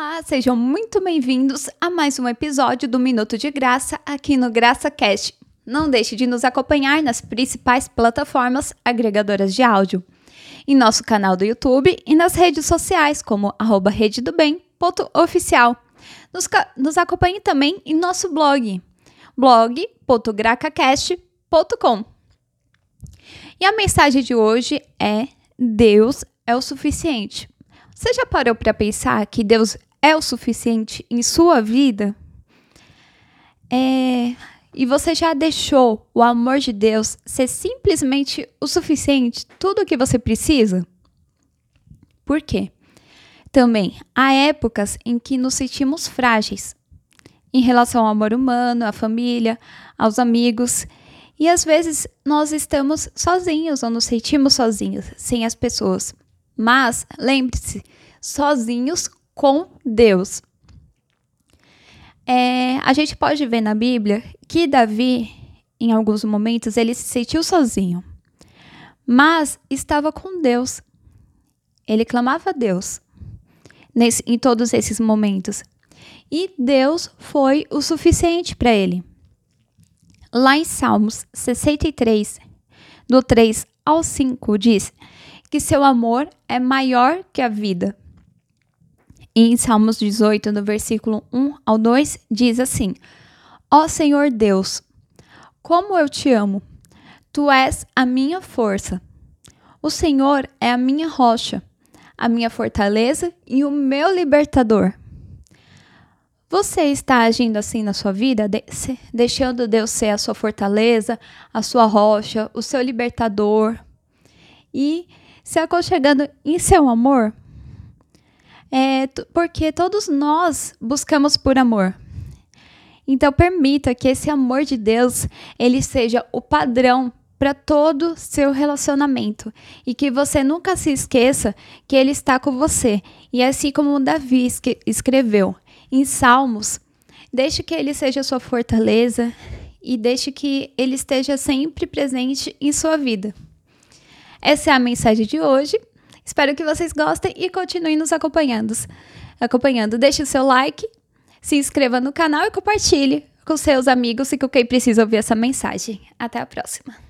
Olá, sejam muito bem-vindos a mais um episódio do Minuto de Graça aqui no GraçaCast. Não deixe de nos acompanhar nas principais plataformas agregadoras de áudio, em nosso canal do YouTube e nas redes sociais como rededobem.oficial. Nos, nos acompanhe também em nosso blog, blog.gracacast.com. E a mensagem de hoje é Deus é o suficiente. Você já parou para pensar que Deus é o suficiente em sua vida? É, e você já deixou o amor de Deus ser simplesmente o suficiente, tudo o que você precisa? Por quê? Também há épocas em que nos sentimos frágeis em relação ao amor humano, à família, aos amigos. E às vezes nós estamos sozinhos ou nos sentimos sozinhos, sem as pessoas. Mas lembre-se, sozinhos com Deus. É, a gente pode ver na Bíblia que Davi, em alguns momentos, ele se sentiu sozinho, mas estava com Deus. Ele clamava a Deus nesse, em todos esses momentos. E Deus foi o suficiente para ele. Lá em Salmos 63, do 3 ao 5, diz: que seu amor é maior que a vida. Em Salmos 18, no versículo 1 ao 2, diz assim: Ó Senhor Deus, como eu te amo! Tu és a minha força. O Senhor é a minha rocha, a minha fortaleza e o meu libertador. Você está agindo assim na sua vida, deixando Deus ser a sua fortaleza, a sua rocha, o seu libertador e se aconchegando em seu amor? É porque todos nós buscamos por amor. Então permita que esse amor de Deus ele seja o padrão para todo seu relacionamento e que você nunca se esqueça que ele está com você. E assim como Davi escreveu em Salmos, deixe que ele seja sua fortaleza e deixe que ele esteja sempre presente em sua vida. Essa é a mensagem de hoje. Espero que vocês gostem e continuem nos acompanhando. Acompanhando, deixe o seu like, se inscreva no canal e compartilhe com seus amigos e com quem precisa ouvir essa mensagem. Até a próxima.